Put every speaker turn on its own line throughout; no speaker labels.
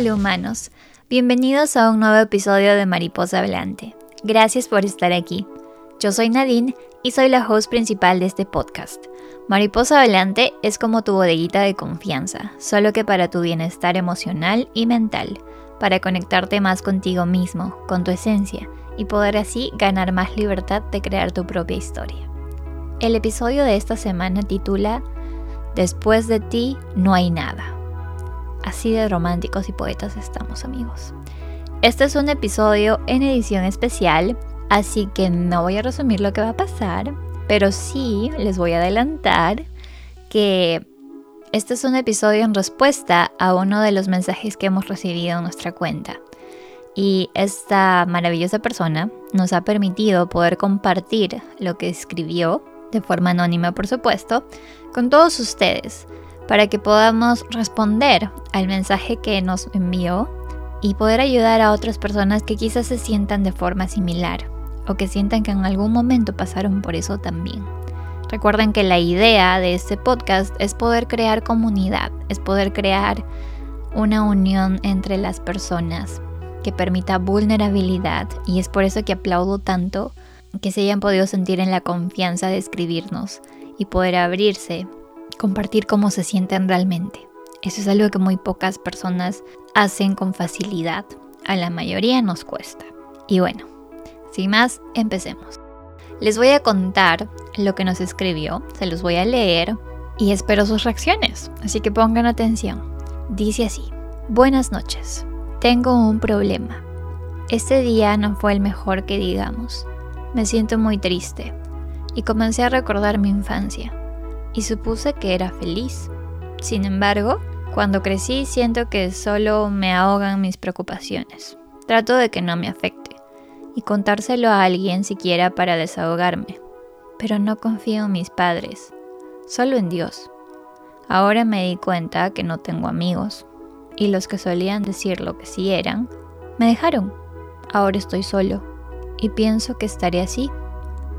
Hola humanos, bienvenidos a un nuevo episodio de Mariposa Hablante. Gracias por estar aquí. Yo soy Nadine y soy la host principal de este podcast. Mariposa Hablante es como tu bodeguita de confianza, solo que para tu bienestar emocional y mental, para conectarte más contigo mismo, con tu esencia, y poder así ganar más libertad de crear tu propia historia. El episodio de esta semana titula Después de ti no hay nada. Así de románticos y poetas estamos amigos. Este es un episodio en edición especial, así que no voy a resumir lo que va a pasar, pero sí les voy a adelantar que este es un episodio en respuesta a uno de los mensajes que hemos recibido en nuestra cuenta. Y esta maravillosa persona nos ha permitido poder compartir lo que escribió, de forma anónima por supuesto, con todos ustedes para que podamos responder al mensaje que nos envió y poder ayudar a otras personas que quizás se sientan de forma similar o que sientan que en algún momento pasaron por eso también. Recuerden que la idea de este podcast es poder crear comunidad, es poder crear una unión entre las personas que permita vulnerabilidad y es por eso que aplaudo tanto que se hayan podido sentir en la confianza de escribirnos y poder abrirse compartir cómo se sienten realmente. Eso es algo que muy pocas personas hacen con facilidad. A la mayoría nos cuesta. Y bueno, sin más, empecemos. Les voy a contar lo que nos escribió, se los voy a leer y espero sus reacciones, así que pongan atención. Dice así, buenas noches, tengo un problema. Este día no fue el mejor que digamos. Me siento muy triste y comencé a recordar mi infancia y supuse que era feliz. Sin embargo, cuando crecí siento que solo me ahogan mis preocupaciones. Trato de que no me afecte y contárselo a alguien siquiera para desahogarme. Pero no confío en mis padres, solo en Dios. Ahora me di cuenta que no tengo amigos y los que solían decir lo que sí eran, me dejaron. Ahora estoy solo y pienso que estaré así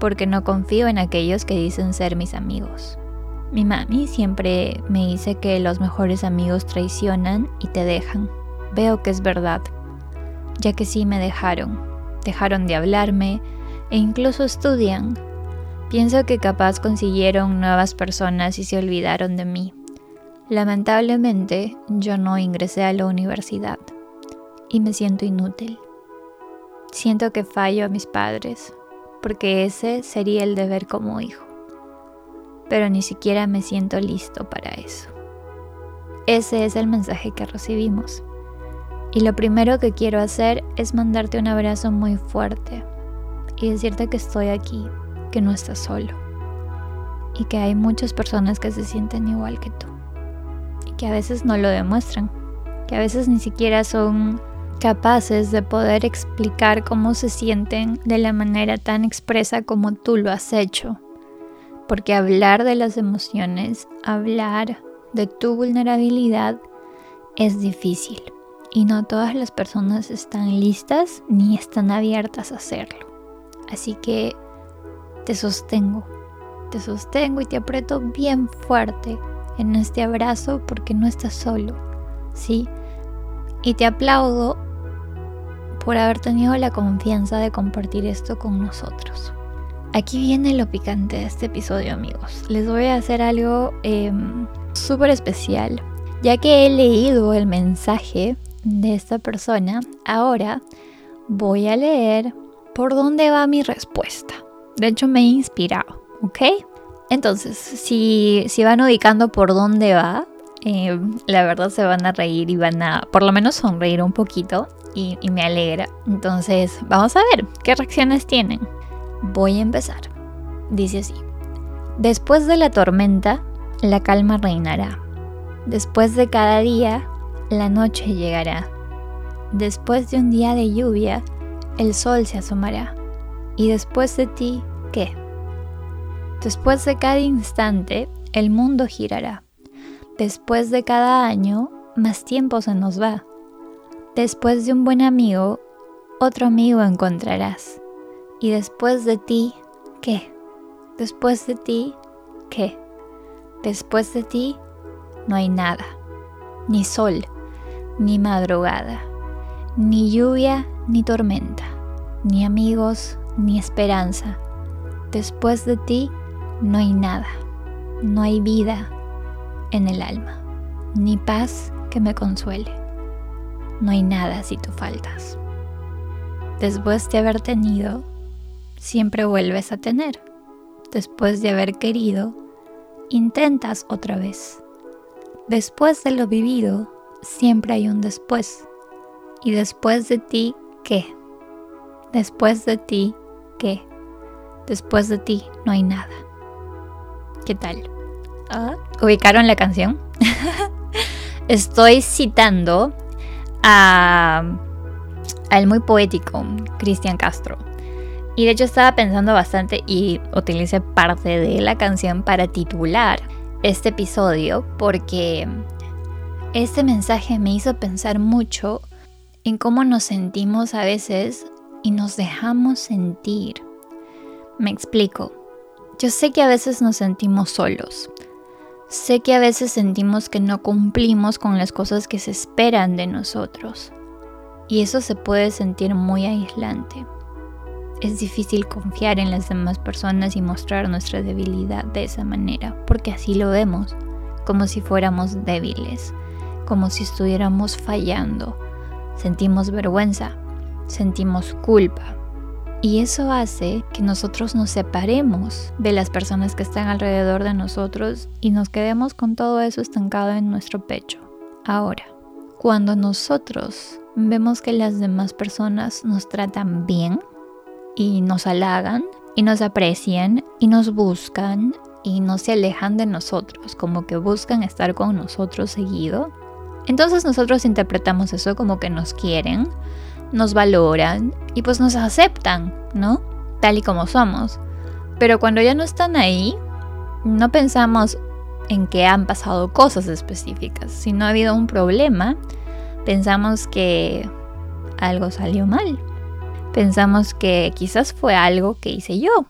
porque no confío en aquellos que dicen ser mis amigos. Mi mami siempre me dice que los mejores amigos traicionan y te dejan. Veo que es verdad, ya que sí me dejaron. Dejaron de hablarme e incluso estudian. Pienso que capaz consiguieron nuevas personas y se olvidaron de mí. Lamentablemente yo no ingresé a la universidad y me siento inútil. Siento que fallo a mis padres, porque ese sería el deber como hijo pero ni siquiera me siento listo para eso. Ese es el mensaje que recibimos. Y lo primero que quiero hacer es mandarte un abrazo muy fuerte y decirte que estoy aquí, que no estás solo y que hay muchas personas que se sienten igual que tú y que a veces no lo demuestran, que a veces ni siquiera son capaces de poder explicar cómo se sienten de la manera tan expresa como tú lo has hecho porque hablar de las emociones, hablar de tu vulnerabilidad es difícil y no todas las personas están listas ni están abiertas a hacerlo. Así que te sostengo, te sostengo y te aprieto bien fuerte en este abrazo porque no estás solo, ¿sí? Y te aplaudo por haber tenido la confianza de compartir esto con nosotros. Aquí viene lo picante de este episodio, amigos. Les voy a hacer algo em, súper especial. Ya que he leído el mensaje de esta persona, ahora voy a leer por dónde va mi respuesta. De hecho, me he inspirado, ¿ok? Entonces, si, si van ubicando por dónde va, em, la verdad se van a reír y van a por lo menos sonreír un poquito y me alegra. Entonces, vamos a ver qué reacciones tienen. Voy a empezar. Dice así. Después de la tormenta, la calma reinará. Después de cada día, la noche llegará. Después de un día de lluvia, el sol se asomará. Y después de ti, ¿qué? Después de cada instante, el mundo girará. Después de cada año, más tiempo se nos va. Después de un buen amigo, otro amigo encontrarás. Y después de ti, ¿qué? Después de ti, ¿qué? Después de ti, no hay nada. Ni sol, ni madrugada, ni lluvia ni tormenta, ni amigos ni esperanza. Después de ti no hay nada, no hay vida en el alma, ni paz que me consuele. No hay nada si tú faltas. Después de haber tenido, siempre vuelves a tener. Después de haber querido, intentas otra vez. Después de lo vivido, siempre hay un después. Y después de ti, ¿qué? Después de ti, ¿qué? Después de ti no hay nada. ¿Qué tal? ¿Ah? ¿Ubicaron la canción? Estoy citando a al muy poético Cristian Castro. Y de hecho estaba pensando bastante y utilicé parte de la canción para titular este episodio porque este mensaje me hizo pensar mucho en cómo nos sentimos a veces y nos dejamos sentir. Me explico. Yo sé que a veces nos sentimos solos. Sé que a veces sentimos que no cumplimos con las cosas que se esperan de nosotros. Y eso se puede sentir muy aislante. Es difícil confiar en las demás personas y mostrar nuestra debilidad de esa manera, porque así lo vemos, como si fuéramos débiles, como si estuviéramos fallando. Sentimos vergüenza, sentimos culpa. Y eso hace que nosotros nos separemos de las personas que están alrededor de nosotros y nos quedemos con todo eso estancado en nuestro pecho. Ahora, cuando nosotros vemos que las demás personas nos tratan bien y nos halagan y nos aprecian y nos buscan y no se alejan de nosotros, como que buscan estar con nosotros seguido. Entonces nosotros interpretamos eso como que nos quieren, nos valoran y pues nos aceptan, ¿no? Tal y como somos. Pero cuando ya no están ahí, no pensamos en que han pasado cosas específicas. Si no ha habido un problema, pensamos que algo salió mal. Pensamos que quizás fue algo que hice yo.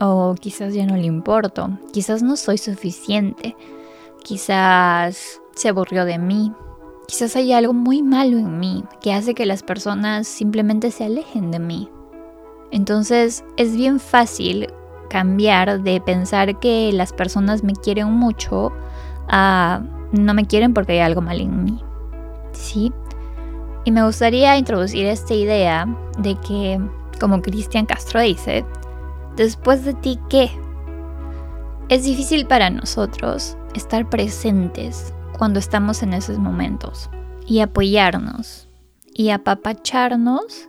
O quizás ya no le importo. Quizás no soy suficiente. Quizás se aburrió de mí. Quizás hay algo muy malo en mí que hace que las personas simplemente se alejen de mí. Entonces es bien fácil cambiar de pensar que las personas me quieren mucho a no me quieren porque hay algo mal en mí. ¿sí? Y me gustaría introducir esta idea de que, como Cristian Castro dice, después de ti, ¿qué? Es difícil para nosotros estar presentes cuando estamos en esos momentos y apoyarnos y apapacharnos,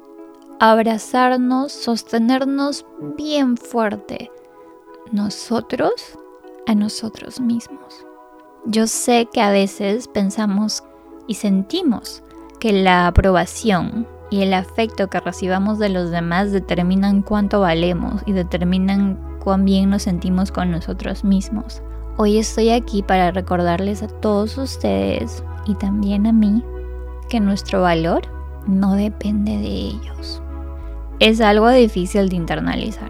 abrazarnos, sostenernos bien fuerte, nosotros a nosotros mismos. Yo sé que a veces pensamos y sentimos que la aprobación y el afecto que recibamos de los demás determinan cuánto valemos y determinan cuán bien nos sentimos con nosotros mismos. Hoy estoy aquí para recordarles a todos ustedes y también a mí que nuestro valor no depende de ellos. Es algo difícil de internalizar.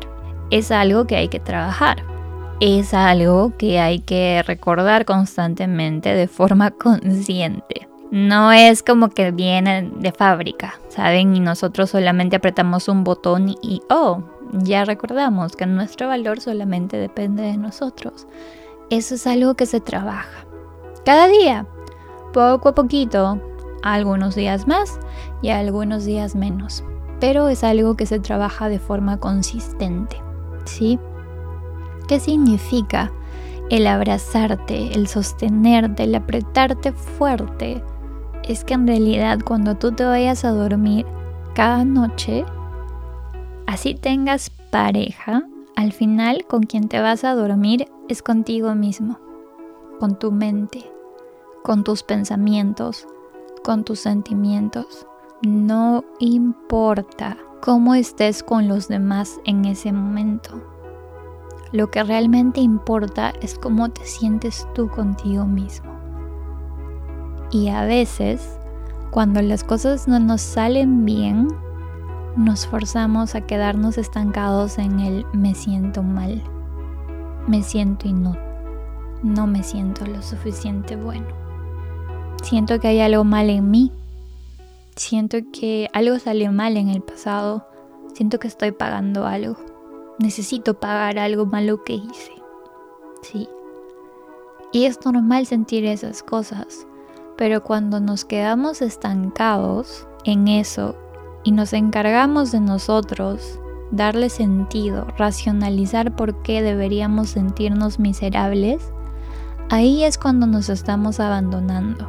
Es algo que hay que trabajar. Es algo que hay que recordar constantemente de forma consciente. No es como que viene de fábrica, ¿saben? Y nosotros solamente apretamos un botón y, oh, ya recordamos que nuestro valor solamente depende de nosotros. Eso es algo que se trabaja. Cada día, poco a poquito, algunos días más y algunos días menos. Pero es algo que se trabaja de forma consistente, ¿sí? ¿Qué significa el abrazarte, el sostenerte, el apretarte fuerte? Es que en realidad cuando tú te vayas a dormir cada noche, así tengas pareja, al final con quien te vas a dormir es contigo mismo, con tu mente, con tus pensamientos, con tus sentimientos. No importa cómo estés con los demás en ese momento. Lo que realmente importa es cómo te sientes tú contigo mismo. Y a veces, cuando las cosas no nos salen bien, nos forzamos a quedarnos estancados en el me siento mal, me siento inútil, no me siento lo suficiente bueno. siento que hay algo mal en mí, siento que algo salió mal en el pasado, siento que estoy pagando algo, necesito pagar algo malo que hice. Sí. Y es normal sentir esas cosas, pero cuando nos quedamos estancados en eso y nos encargamos de nosotros, darle sentido, racionalizar por qué deberíamos sentirnos miserables, ahí es cuando nos estamos abandonando.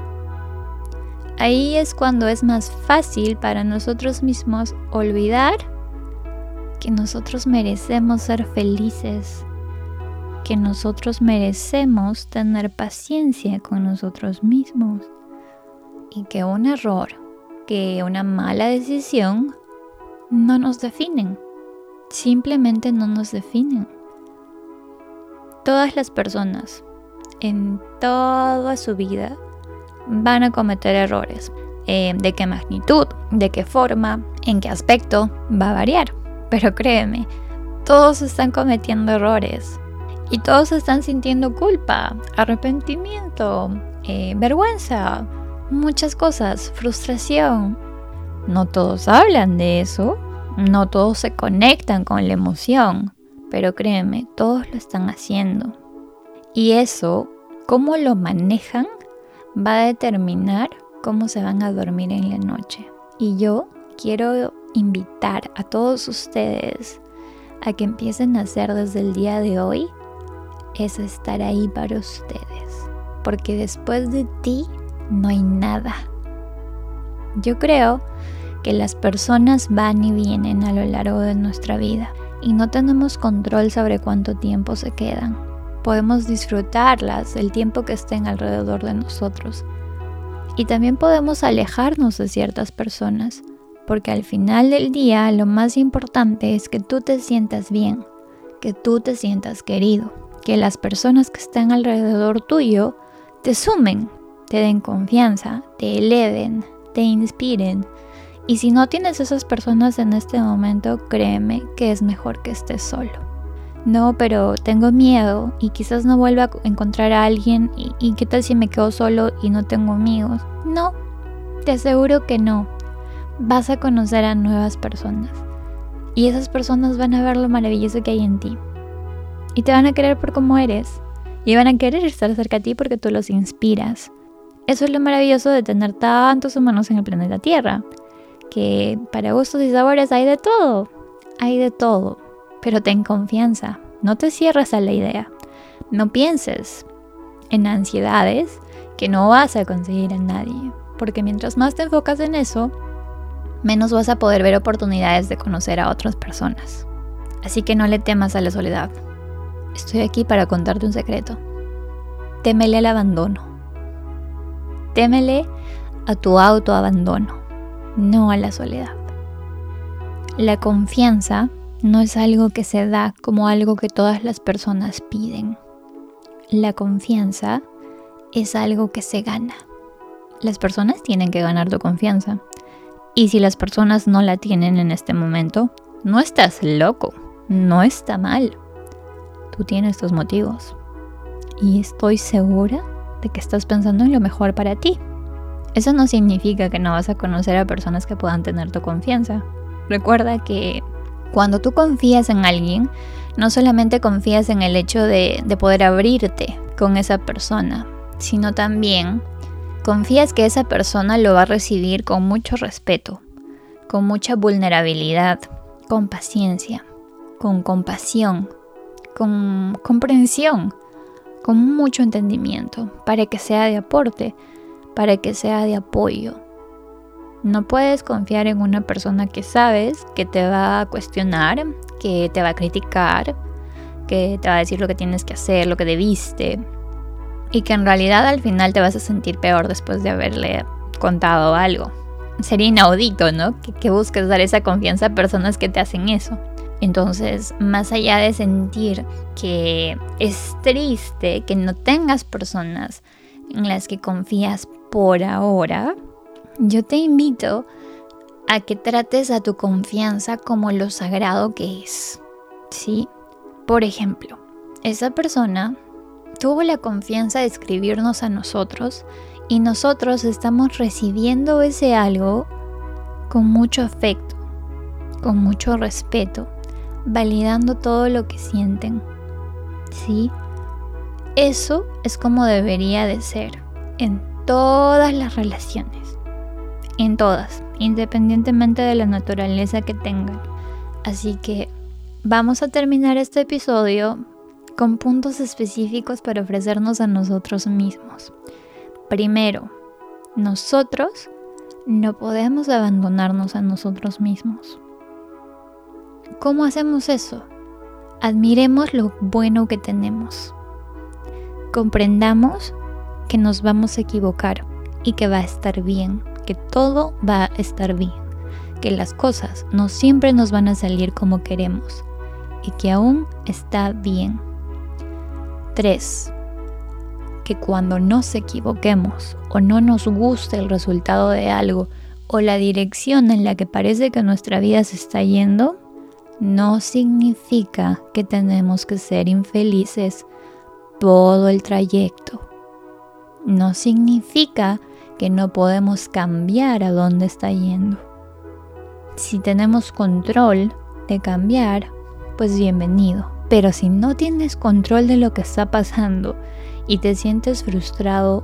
Ahí es cuando es más fácil para nosotros mismos olvidar que nosotros merecemos ser felices, que nosotros merecemos tener paciencia con nosotros mismos y que un error, que una mala decisión no nos definen, simplemente no nos definen. Todas las personas en toda su vida van a cometer errores. Eh, ¿De qué magnitud? ¿De qué forma? ¿En qué aspecto? Va a variar. Pero créeme, todos están cometiendo errores y todos están sintiendo culpa, arrepentimiento, eh, vergüenza, muchas cosas, frustración. No todos hablan de eso, no todos se conectan con la emoción, pero créeme, todos lo están haciendo. Y eso, cómo lo manejan, va a determinar cómo se van a dormir en la noche. Y yo quiero invitar a todos ustedes a que empiecen a hacer desde el día de hoy es estar ahí para ustedes. Porque después de ti no hay nada. Yo creo que las personas van y vienen a lo largo de nuestra vida y no tenemos control sobre cuánto tiempo se quedan. Podemos disfrutarlas el tiempo que estén alrededor de nosotros. Y también podemos alejarnos de ciertas personas porque al final del día lo más importante es que tú te sientas bien, que tú te sientas querido, que las personas que están alrededor tuyo te sumen, te den confianza, te eleven, te inspiren. Y si no tienes esas personas en este momento, créeme que es mejor que estés solo. No, pero tengo miedo y quizás no vuelva a encontrar a alguien y, y qué tal si me quedo solo y no tengo amigos. No, te aseguro que no vas a conocer a nuevas personas. Y esas personas van a ver lo maravilloso que hay en ti. Y te van a querer por cómo eres. Y van a querer estar cerca de ti porque tú los inspiras. Eso es lo maravilloso de tener tantos humanos en el planeta Tierra. Que para gustos y sabores hay de todo. Hay de todo. Pero ten confianza. No te cierres a la idea. No pienses en ansiedades que no vas a conseguir en nadie. Porque mientras más te enfocas en eso, menos vas a poder ver oportunidades de conocer a otras personas. Así que no le temas a la soledad. Estoy aquí para contarte un secreto. Témele al abandono. Témele a tu autoabandono, no a la soledad. La confianza no es algo que se da como algo que todas las personas piden. La confianza es algo que se gana. Las personas tienen que ganar tu confianza. Y si las personas no la tienen en este momento, no estás loco, no está mal. Tú tienes tus motivos. Y estoy segura de que estás pensando en lo mejor para ti. Eso no significa que no vas a conocer a personas que puedan tener tu confianza. Recuerda que cuando tú confías en alguien, no solamente confías en el hecho de, de poder abrirte con esa persona, sino también confías que esa persona lo va a recibir con mucho respeto, con mucha vulnerabilidad, con paciencia, con compasión, con comprensión, con mucho entendimiento, para que sea de aporte, para que sea de apoyo. No puedes confiar en una persona que sabes que te va a cuestionar, que te va a criticar, que te va a decir lo que tienes que hacer, lo que debiste, y que en realidad al final te vas a sentir peor después de haberle contado algo. Sería inaudito, ¿no? Que, busques dar esa confianza a personas que te hacen eso. Entonces, más allá de sentir que es triste que no tengas personas en las que confías por ahora, yo te invito a que trates a tu confianza como lo sagrado que es. ¿Sí? Por ejemplo, esa persona tuvo la confianza de escribirnos a nosotros Y nosotros estamos recibiendo ese algo con mucho afecto, con mucho respeto, validando todo lo que sienten. ¿Sí? Eso es como debería de ser en todas las relaciones. En todas, independientemente de la naturaleza que tengan. Así que vamos a terminar este episodio con puntos específicos para ofrecernos a nosotros mismos. Primero, nosotros no podemos abandonarnos a nosotros mismos. ¿Cómo hacemos eso? Admiremos lo bueno que tenemos. Comprendamos que nos vamos a equivocar y que va a estar bien, que todo va a estar bien, que las cosas no siempre nos van a salir como queremos y que aún está bien. 3 que cuando nos equivoquemos o no nos guste el resultado de algo o la dirección en la que parece que nuestra vida se está yendo, no significa que tenemos que ser infelices todo el trayecto. No significa que no podemos cambiar a dónde está yendo. Si tenemos control de cambiar, pues bienvenido. Pero si no tienes control de lo que está pasando y te sientes frustrado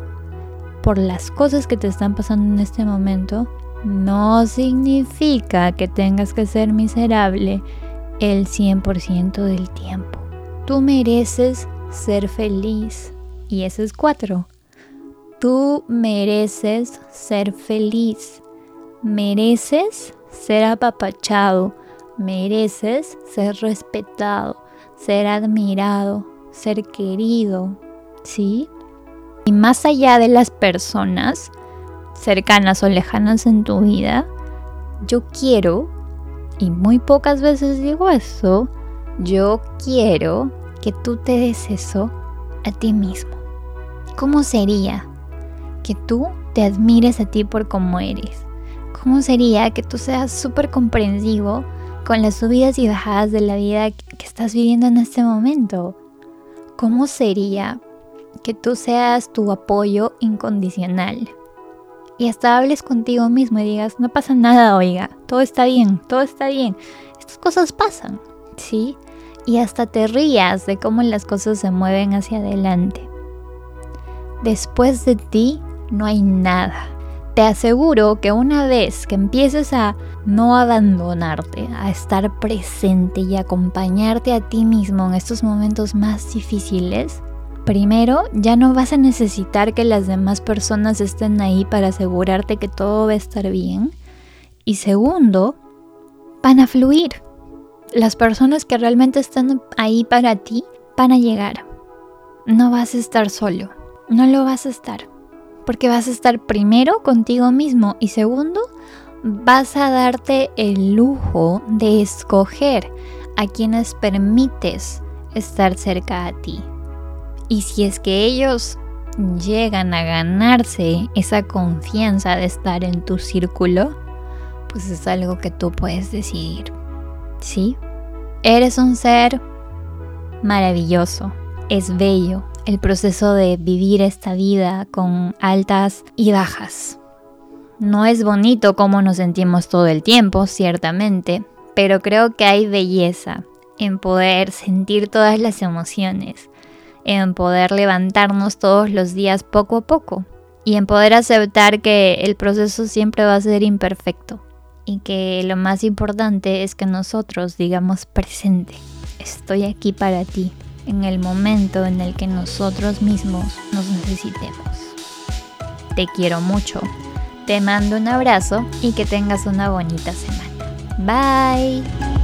por las cosas que te están pasando en este momento, no significa que tengas que ser miserable el 100% del tiempo. Tú mereces ser feliz. Y ese es cuatro. Tú mereces ser feliz. Mereces ser apapachado. Mereces ser respetado, ser admirado, ser querido, ¿sí? Y más allá de las personas cercanas o lejanas en tu vida, yo quiero, y muy pocas veces digo eso, yo quiero que tú te des eso a ti mismo. ¿Cómo sería que tú te admires a ti por cómo eres? ¿Cómo sería que tú seas súper comprensivo con las subidas y bajadas de la vida que estás viviendo en este momento? ¿Cómo sería que tú seas tu apoyo incondicional. Y hasta hables contigo mismo y digas, no pasa nada, oiga, todo está bien, todo está bien. Estas cosas pasan, ¿sí? Y hasta te rías de cómo las cosas se mueven hacia adelante. Después de ti no hay nada. Te aseguro que una vez que empieces a no abandonarte, a estar presente y acompañarte a ti mismo en estos momentos más difíciles, Primero, ya no vas a necesitar que las demás personas estén ahí para asegurarte que todo va a estar bien. Y segundo, van a fluir. Las personas que realmente están ahí para ti van a llegar. No vas a estar solo. No lo vas a estar. Porque vas a estar primero contigo mismo y segundo, vas a darte el lujo de escoger a quienes permites estar cerca a ti. Y si es que ellos llegan a ganarse esa confianza de estar en tu círculo, pues es algo que tú puedes decidir. ¿Sí? Eres un ser maravilloso, es bello el proceso de vivir esta vida con altas y bajas. No es bonito como nos sentimos todo el tiempo, ciertamente, pero creo que hay belleza en poder sentir todas las emociones, en poder levantarnos todos los días poco a poco y en poder aceptar que el proceso siempre va a ser imperfecto y que lo más importante es que nosotros digamos presente, estoy aquí para ti en el momento en el que nosotros mismos nos necesitemos. Te quiero mucho, te mando un abrazo y que tengas una bonita semana. Bye.